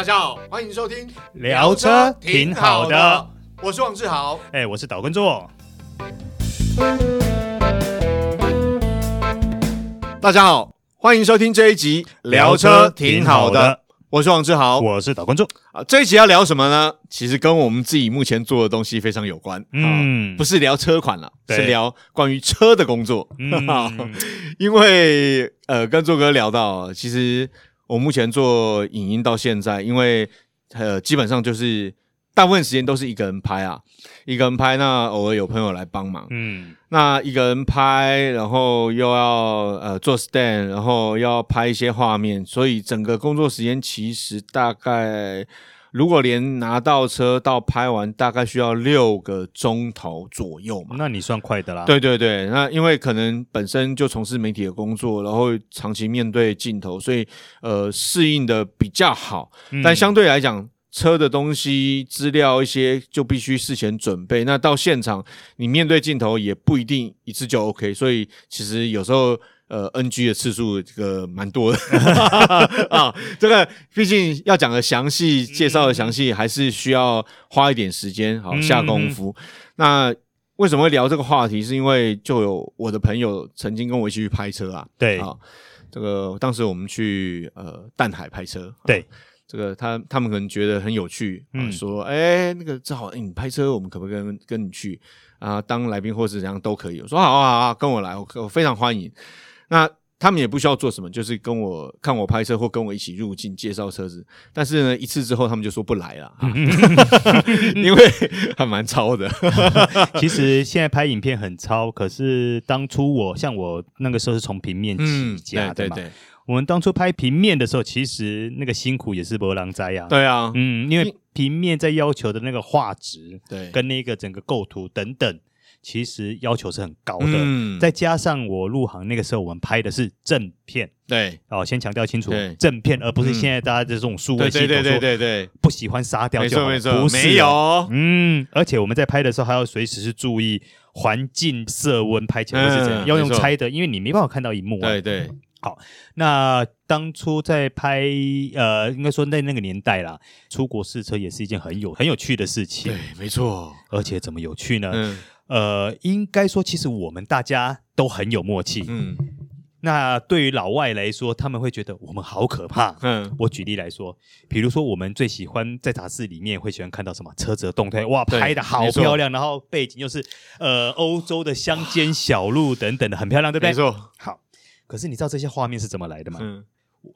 大家好，欢迎收听聊车挺好的，我是王志豪，哎，我是岛根座。大家好，欢迎收听这一集聊车挺好的，我是王志豪，我是岛根座。啊，这一集要聊什么呢？其实跟我们自己目前做的东西非常有关，嗯，不是聊车款了，是聊关于车的工作。嗯，因为呃，跟做哥聊到，其实。我目前做影音到现在，因为呃，基本上就是大部分时间都是一个人拍啊，一个人拍，那偶尔有朋友来帮忙，嗯，那一个人拍，然后又要呃做 stand，然后要拍一些画面，所以整个工作时间其实大概。如果连拿到车到拍完，大概需要六个钟头左右嘛？那你算快的啦。对对对，那因为可能本身就从事媒体的工作，然后长期面对镜头，所以呃适应的比较好。嗯、但相对来讲，车的东西资料一些就必须事前准备。那到现场你面对镜头也不一定一次就 OK，所以其实有时候。呃，NG 的次数这个蛮多的 啊，这个毕竟要讲的详细，介绍的详细，还是需要花一点时间，好下功夫。嗯、那为什么会聊这个话题？是因为就有我的朋友曾经跟我一起去拍车啊，对啊，这个当时我们去呃淡海拍车，对，啊、这个他他们可能觉得很有趣，啊、嗯，说哎那个正好，哎你拍车，我们可不可以跟跟你去啊当来宾或是怎样都可以？我说好啊好啊，跟我来，我我非常欢迎。那他们也不需要做什么，就是跟我看我拍车或跟我一起入境介绍车子。但是呢，一次之后他们就说不来了，因为还蛮糙的。其实现在拍影片很糙，可是当初我像我那个时候是从平面起家的嘛。嗯、对对对，我们当初拍平面的时候，其实那个辛苦也是没人知啊。对啊，嗯，因为平面在要求的那个画质，对，跟那个整个构图等等。其实要求是很高的，嗯，再加上我入行那个时候，我们拍的是正片，对，哦，先强调清楚，正片，而不是现在大家的这种数位系统，对对对对，不喜欢杀掉就好，没错没错，不是，没有，嗯，而且我们在拍的时候还要随时是注意环境色温，拍起来会是怎样，要用猜的，因为你没办法看到荧幕啊，对对，好，那当初在拍，呃，应该说在那个年代啦，出国试车也是一件很有很有趣的事情，对，没错，而且怎么有趣呢？嗯。呃，应该说，其实我们大家都很有默契。嗯，那对于老外来说，他们会觉得我们好可怕。嗯，我举例来说，比如说我们最喜欢在杂志里面会喜欢看到什么车子的动态，哇，拍的好漂亮，然后背景又是呃欧洲的乡间小路等等的，很漂亮，对不对？没错。好，可是你知道这些画面是怎么来的吗？嗯。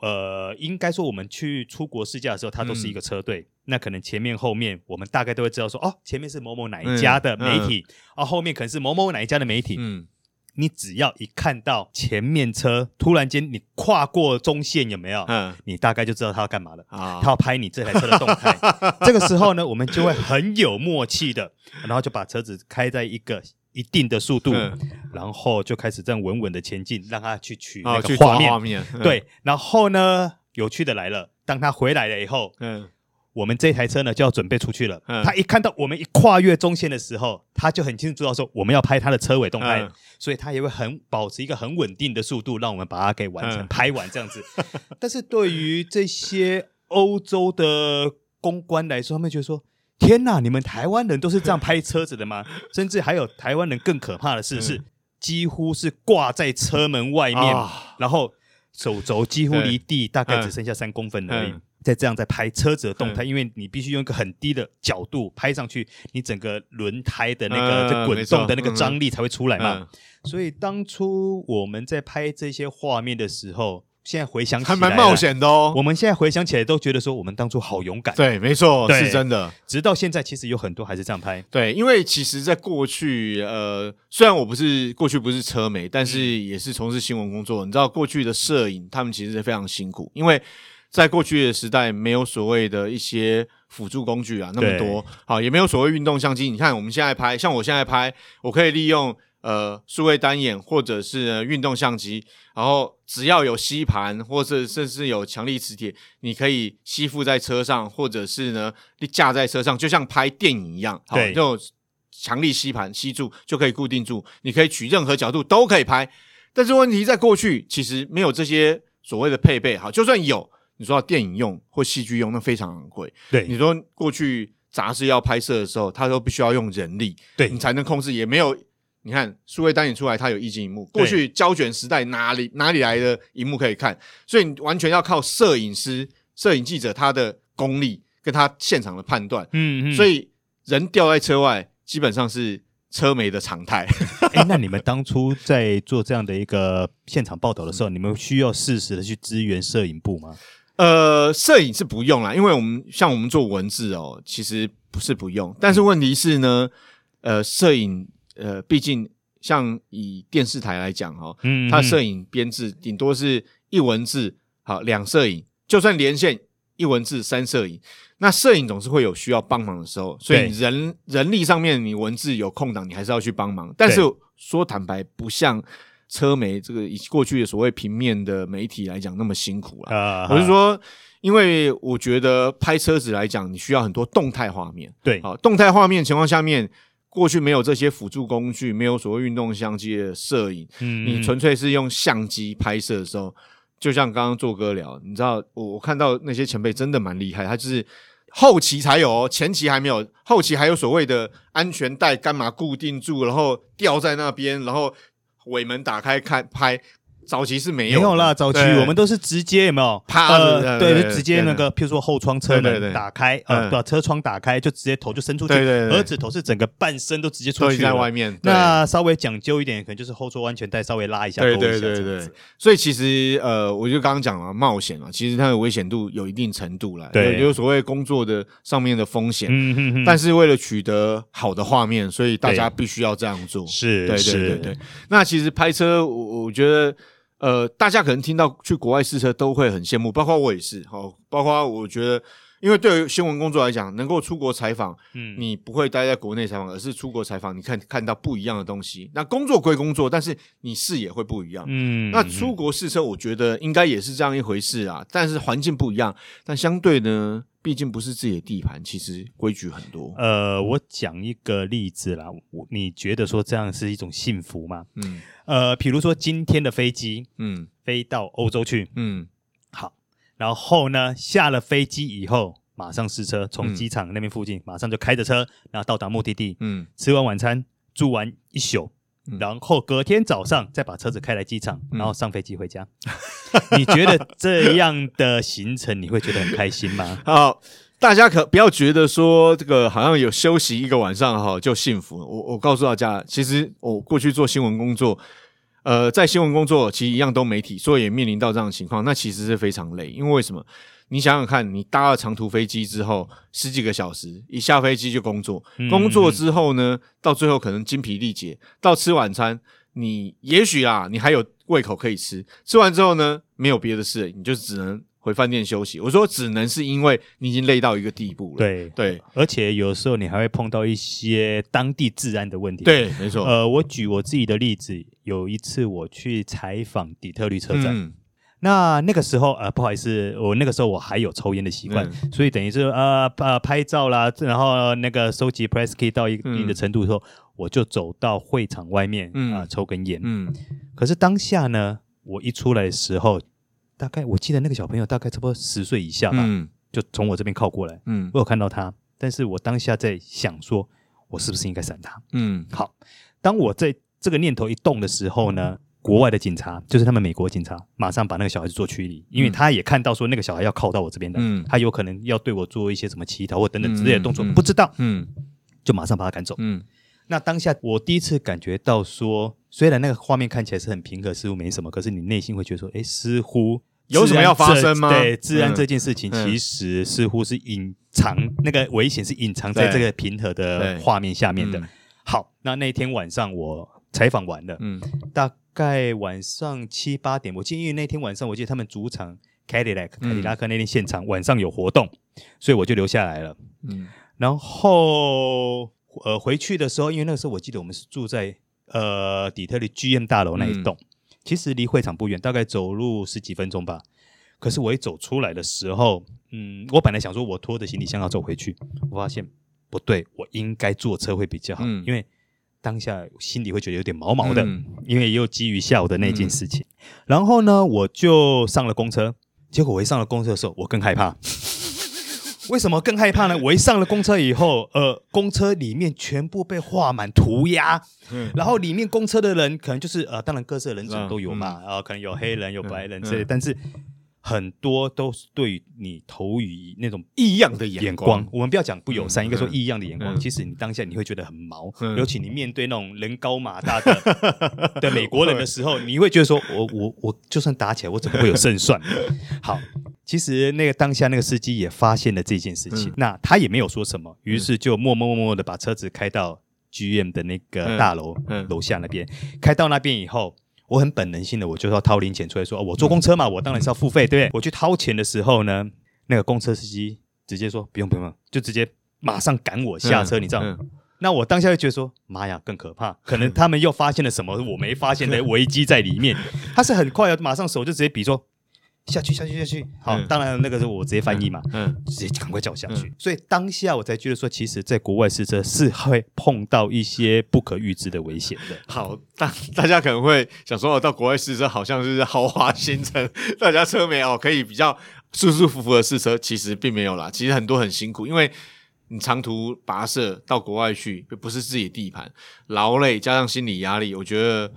呃，应该说我们去出国试驾的时候，它都是一个车队。嗯、那可能前面后面，我们大概都会知道说，哦，前面是某某哪一家的媒体，嗯嗯、哦，后面可能是某某哪一家的媒体。嗯，你只要一看到前面车突然间你跨过中线，有没有？嗯，你大概就知道他要干嘛了。啊，他要拍你这台车的动态。这个时候呢，我们就会很有默契的，然后就把车子开在一个。一定的速度，嗯、然后就开始这样稳稳的前进，让他去取那个画面。哦、画面嗯、对，然后呢，有趣的来了，当他回来了以后，嗯，我们这台车呢就要准备出去了。嗯、他一看到我们一跨越中线的时候，他就很清楚知道说我们要拍他的车尾动态，嗯、所以他也会很保持一个很稳定的速度，让我们把它给完成、嗯、拍完这样子。但是对于这些欧洲的公关来说，他们觉得说。天呐，你们台湾人都是这样拍车子的吗？甚至还有台湾人更可怕的事是，几乎是挂在车门外面，然后手肘几乎离地大概只剩下三公分而已，再这样在拍车子的动态，因为你必须用一个很低的角度拍上去，你整个轮胎的那个在滚动的那个张力才会出来嘛。所以当初我们在拍这些画面的时候。现在回想起来还蛮冒险的哦。我们现在回想起来都觉得说，我们当初好勇敢。对，没错，是真的。直到现在，其实有很多还是这样拍。对，因为其实，在过去，呃，虽然我不是过去不是车媒，但是也是从事新闻工作。嗯、你知道，过去的摄影，他们其实是非常辛苦，因为在过去的时代，没有所谓的一些辅助工具啊，那么多，好，也没有所谓运动相机。你看，我们现在拍，像我现在拍，我可以利用。呃，数位单眼或者是运动相机，然后只要有吸盘或者甚至有强力磁铁，你可以吸附在车上，或者是呢架在车上，就像拍电影一样，对，这种强力吸盘吸住就可以固定住，你可以取任何角度都可以拍。但是问题在过去其实没有这些所谓的配备，好，就算有，你说到电影用或戏剧用，那非常昂贵。对，你说过去杂志要拍摄的时候，它都必须要用人力，对你才能控制，也没有。你看数位单眼出来，它有液晶萤幕。过去胶卷时代哪里哪里来的荧幕可以看？所以你完全要靠摄影师、摄影记者他的功力跟他现场的判断。嗯嗯。所以人掉在车外，基本上是车媒的常态。哎、欸，那你们当初在做这样的一个现场报道的时候，你们需要适时的去支援摄影部吗？呃，摄影是不用啦，因为我们像我们做文字哦，其实不是不用。但是问题是呢，呃，摄影。呃，毕竟像以电视台来讲哈，嗯，它摄影编制顶多是一文字好两摄影，就算连线一文字三摄影，那摄影总是会有需要帮忙的时候，所以人人力上面你文字有空档，你还是要去帮忙。但是说坦白，不像车媒这个以过去的所谓平面的媒体来讲那么辛苦了。我是说，因为我觉得拍车子来讲，你需要很多动态画面，对，好，动态画面情况下面。过去没有这些辅助工具，没有所谓运动相机的摄影，嗯，你纯粹是用相机拍摄的时候，就像刚刚做哥聊，你知道，我我看到那些前辈真的蛮厉害，他就是后期才有哦，前期还没有，后期还有所谓的安全带干嘛固定住，然后吊在那边，然后尾门打开看拍。早期是没有，没有啦。早期我们都是直接有没有？趴着，对，就直接那个，譬如说后窗车门打开，呃，把车窗打开，就直接头就伸出去。对对对，儿子头是整个半身都直接出去在外面。那稍微讲究一点，可能就是后座安全带稍微拉一下，对对对对。所以其实呃，我就刚刚讲了冒险了，其实它的危险度有一定程度了，对，就是所谓工作的上面的风险。嗯嗯嗯。但是为了取得好的画面，所以大家必须要这样做。是，对对对对。那其实拍车，我我觉得。呃，大家可能听到去国外试车都会很羡慕，包括我也是。好，包括我觉得，因为对于新闻工作来讲，能够出国采访，嗯，你不会待在国内采访，而是出国采访，你看看到不一样的东西。那工作归工作，但是你视野会不一样。嗯，那出国试车，我觉得应该也是这样一回事啊。但是环境不一样，但相对呢，毕竟不是自己的地盘，其实规矩很多。呃，我讲一个例子啦，我你觉得说这样是一种幸福吗？嗯。呃，比如说今天的飞机，嗯，飞到欧洲去，嗯，好，然后呢，下了飞机以后，马上试车，从机场那边附近，马上就开着车，然后到达目的地，嗯，吃完晚餐，住完一宿，然后隔天早上再把车子开来机场，然后上飞机回家。你觉得这样的行程你会觉得很开心吗？好。大家可不要觉得说这个好像有休息一个晚上哈就幸福。我我告诉大家，其实我过去做新闻工作，呃，在新闻工作其实一样都媒体，所以也面临到这样的情况，那其实是非常累。因为为什么？你想想看，你搭了长途飞机之后十几个小时，一下飞机就工作，工作之后呢，到最后可能精疲力竭，到吃晚餐，你也许啊，你还有胃口可以吃，吃完之后呢，没有别的事，你就只能。回饭店休息，我说只能是因为你已经累到一个地步了。对对，而且有时候你还会碰到一些当地治安的问题。对，没错。呃，我举我自己的例子，有一次我去采访底特律车站，嗯、那那个时候呃，不好意思，我那个时候我还有抽烟的习惯，嗯、所以等于是呃呃拍照啦，然后那个收集 press key 到一定的程度的时候，嗯、我就走到会场外面啊、嗯呃、抽根烟。嗯，可是当下呢，我一出来的时候。大概我记得那个小朋友大概差不多十岁以下吧，嗯、就从我这边靠过来，嗯，我有看到他，但是我当下在想说，我是不是应该闪他？嗯，好，当我在这个念头一动的时候呢，国外的警察，就是他们美国警察，马上把那个小孩子做驱离，因为他也看到说那个小孩要靠到我这边的，嗯，他有可能要对我做一些什么乞讨或等等之类的动作，嗯嗯、不知道，嗯，就马上把他赶走，嗯。那当下我第一次感觉到说，虽然那个画面看起来是很平和，似乎没什么，可是你内心会觉得说，哎，似乎有什么要发生吗？对，治安这件事情其实似乎是隐藏，嗯、那个危险是隐藏在这个平和的画面下面的。嗯、好，那那天晚上我采访完了，嗯，大概晚上七八点，我记得因为那天晚上我记得他们主场凯迪拉克凯迪拉克那天现场晚上有活动，所以我就留下来了，嗯，然后。呃，回去的时候，因为那个时候我记得我们是住在呃底特律 GM 大楼那一栋，嗯、其实离会场不远，大概走路十几分钟吧。可是我一走出来的时候，嗯，我本来想说我拖着行李箱要走回去，我发现不对，我应该坐车会比较好，嗯、因为当下心里会觉得有点毛毛的，嗯、因为也有基于下午的那件事情。嗯、然后呢，我就上了公车。结果我一上了公车的时候，我更害怕。为什么更害怕呢？我一上了公车以后，呃，公车里面全部被画满涂鸦，嗯、然后里面公车的人可能就是呃，当然各色人种都有嘛，嗯、呃，可能有黑人有白人之类，但是。很多都是对你投以那种异样的眼光，我们不要讲不友善，应该说异样的眼光。其实你当下你会觉得很毛，尤其你面对那种人高马大的 的美国人的时候，你会觉得说，我我我就算打起来，我怎么会有胜算？好，其实那个当下那个司机也发现了这件事情，那他也没有说什么，于是就默默默默的把车子开到 GM 的那个大楼楼下那边，开到那边以后。我很本能性的，我就要掏零钱出来说，哦，我坐公车嘛，我当然是要付费，对不对？我去掏钱的时候呢，那个公车司机直接说不用不用，就直接马上赶我下车，你知道吗？那我当下就觉得说，妈呀，更可怕，可能他们又发现了什么我没发现的危机在里面。他是很快的，马上手就直接比说。下去，下去，下去。好，当然那个时候我直接翻译嘛，嗯，直接赶快叫下去。所以当下我才觉得说，其实，在国外试车是会碰到一些不可预知的危险的。好，大大家可能会想说，到国外试车好像是豪华行程，大家车没有可以比较舒舒服服的试车，其实并没有啦。其实很多很辛苦，因为你长途跋涉到国外去，不是自己地盘，劳累加上心理压力，我觉得。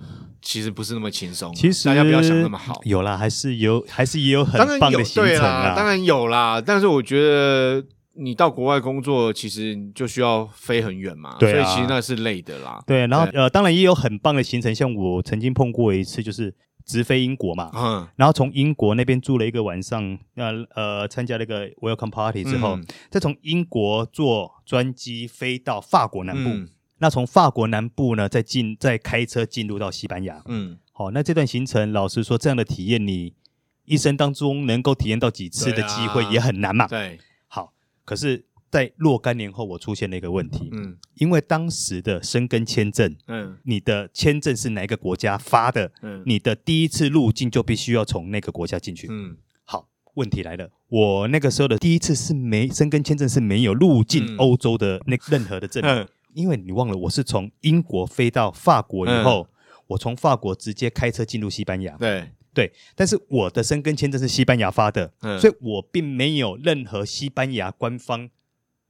其实不是那么轻松，其实大家不要想那么好。有啦，还是有，还是也有很棒的行程啦。当然有啦，但是我觉得你到国外工作，其实就需要飞很远嘛，对啊，所以其实那是累的啦。对，然后对呃，当然也有很棒的行程，像我曾经碰过一次，就是直飞英国嘛，嗯，然后从英国那边住了一个晚上，呃呃，参加了一个 welcome party 之后，嗯、再从英国坐专机飞到法国南部。嗯那从法国南部呢，再进再开车进入到西班牙。嗯，好，那这段行程，老实说，这样的体验，你一生当中能够体验到几次的机会也很难嘛。对，好，可是，在若干年后，我出现了一个问题。嗯，因为当时的申根签证，嗯，你的签证是哪个国家发的？嗯，你的第一次入境就必须要从那个国家进去。嗯，好，问题来了，我那个时候的第一次是没申根签证是没有入境欧洲的那任何的证明。嗯因为你忘了，我是从英国飞到法国以后，嗯、我从法国直接开车进入西班牙。对对，但是我的申根签证是西班牙发的，嗯、所以我并没有任何西班牙官方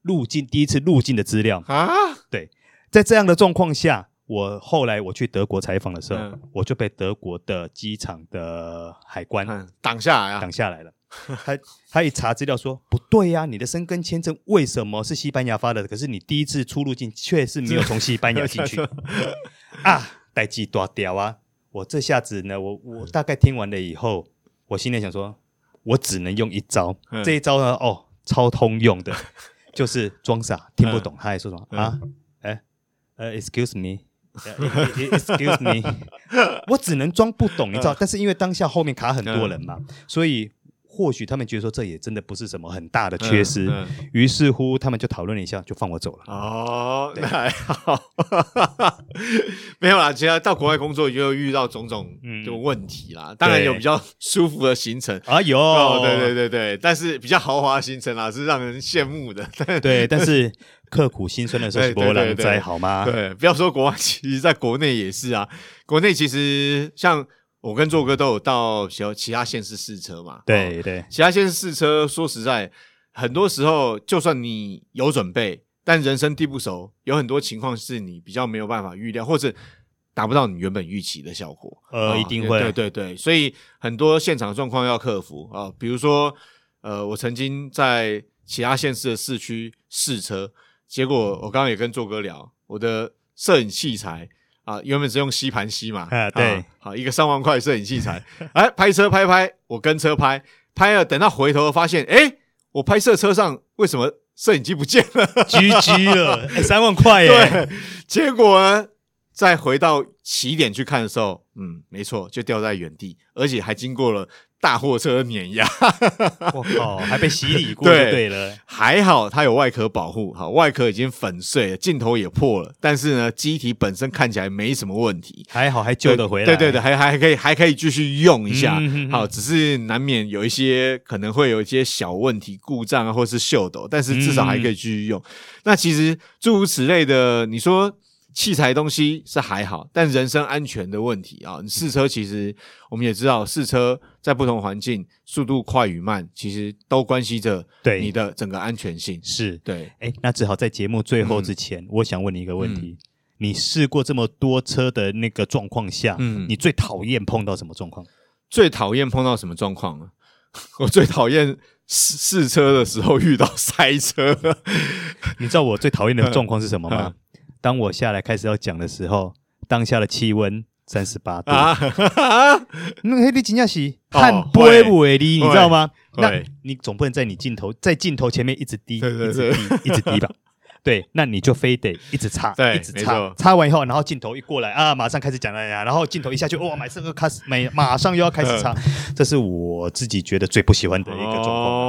入境第一次入境的资料啊。对，在这样的状况下，我后来我去德国采访的时候，嗯、我就被德国的机场的海关挡、嗯、下来啊，挡下来了。他他一查资料说不对呀、啊，你的申根签证为什么是西班牙发的？可是你第一次出入境却是没有从西班牙进去 啊！代志大条啊！我这下子呢，我我大概听完了以后，我心里想说，我只能用一招，嗯、这一招呢，哦，超通用的，就是装傻听不懂，他还说什么、嗯、啊？哎呃，excuse me，excuse me，我只能装不懂，你知道？但是因为当下后面卡很多人嘛，嗯、所以。或许他们觉得说这也真的不是什么很大的缺失，嗯嗯、于是乎他们就讨论了一下，就放我走了。哦，那还好，没有啦。其实到国外工作就遇到种种的问题啦。嗯、当然有比较舒服的行程啊，有、哦，对对对对，但是比较豪华的行程啦是让人羡慕的。对，但是刻苦辛酸的时候是波浪灾，好吗？对，不要说国外，其实在国内也是啊。国内其实像。我跟做哥都有到其其他县市试车嘛？对对，其他县市试车，说实在，很多时候就算你有准备，但人生地不熟，有很多情况是你比较没有办法预料，或者达不到你原本预期的效果。呃，一定会，对对对，所以很多现场状况要克服啊。比如说，呃，我曾经在其他县市的市区试车，结果我刚刚也跟做哥聊，我的摄影器材。啊，原本是用吸盘吸嘛，啊，对，啊、好一个三万块摄影器材，哎，拍车拍拍，我跟车拍拍了，等到回头发现，哎，我拍摄车上为什么摄影机不见了？GG 了，哎，三万块耶，对，结果呢，再回到起点去看的时候，嗯，没错，就掉在原地，而且还经过了。大货车碾压，我靠，还被洗礼过，对，对了，还好它有外壳保护，好，外壳已经粉碎了，镜头也破了，但是呢，机体本身看起来没什么问题，还好还救得回来，对对对，还还可以还可以继续用一下，嗯、哼哼好，只是难免有一些可能会有一些小问题，故障啊，或是锈斗，但是至少还可以继续用。嗯、那其实诸如此类的，你说。器材东西是还好，但人身安全的问题啊，你试车其实我们也知道，试车在不同环境，速度快与慢，其实都关系着对你的整个安全性。是对，哎，那只好在节目最后之前，嗯、我想问你一个问题：嗯、你试过这么多车的那个状况下，嗯，你最讨厌碰到什么状况？最讨厌碰到什么状况啊？我最讨厌试试车的时候遇到塞车。你知道我最讨厌的状况是什么吗？当我下来开始要讲的时候，当下的气温三十八度，那黑的真的是汗不会不会滴，你知道吗？那你总不能在你镜头在镜头前面一直滴，对对对，一直滴，一直滴吧。对，那你就非得一直擦，一直擦，擦完以后，然后镜头一过来啊，马上开始讲了呀，然后镜头一下去，哇，马上又开始，没，马上又要开始擦，这是我自己觉得最不喜欢的一个状况。哦，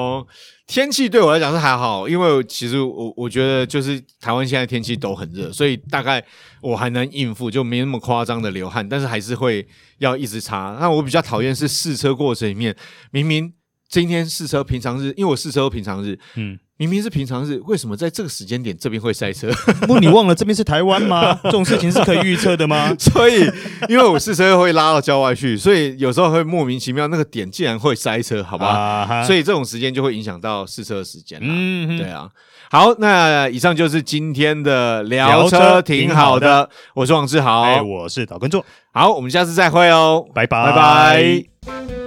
天气对我来讲是还好，因为其实我我觉得就是台湾现在天气都很热，所以大概我还能应付，就没那么夸张的流汗，但是还是会要一直擦。那我比较讨厌是试车过程里面，明明今天试车平常日，因为我试车平常日，嗯。明明是平常日，为什么在这个时间点这边会塞车？不，你忘了这边是台湾吗？这种事情是可以预测的吗？所以，因为我试车会拉到郊外去，所以有时候会莫名其妙那个点竟然会塞车，好吧？啊、所以这种时间就会影响到试车的时间。嗯，对啊。好，那以上就是今天的聊车，挺好的。我是王志豪，我是岛根座。好，我们下次再会哦，拜拜，拜拜。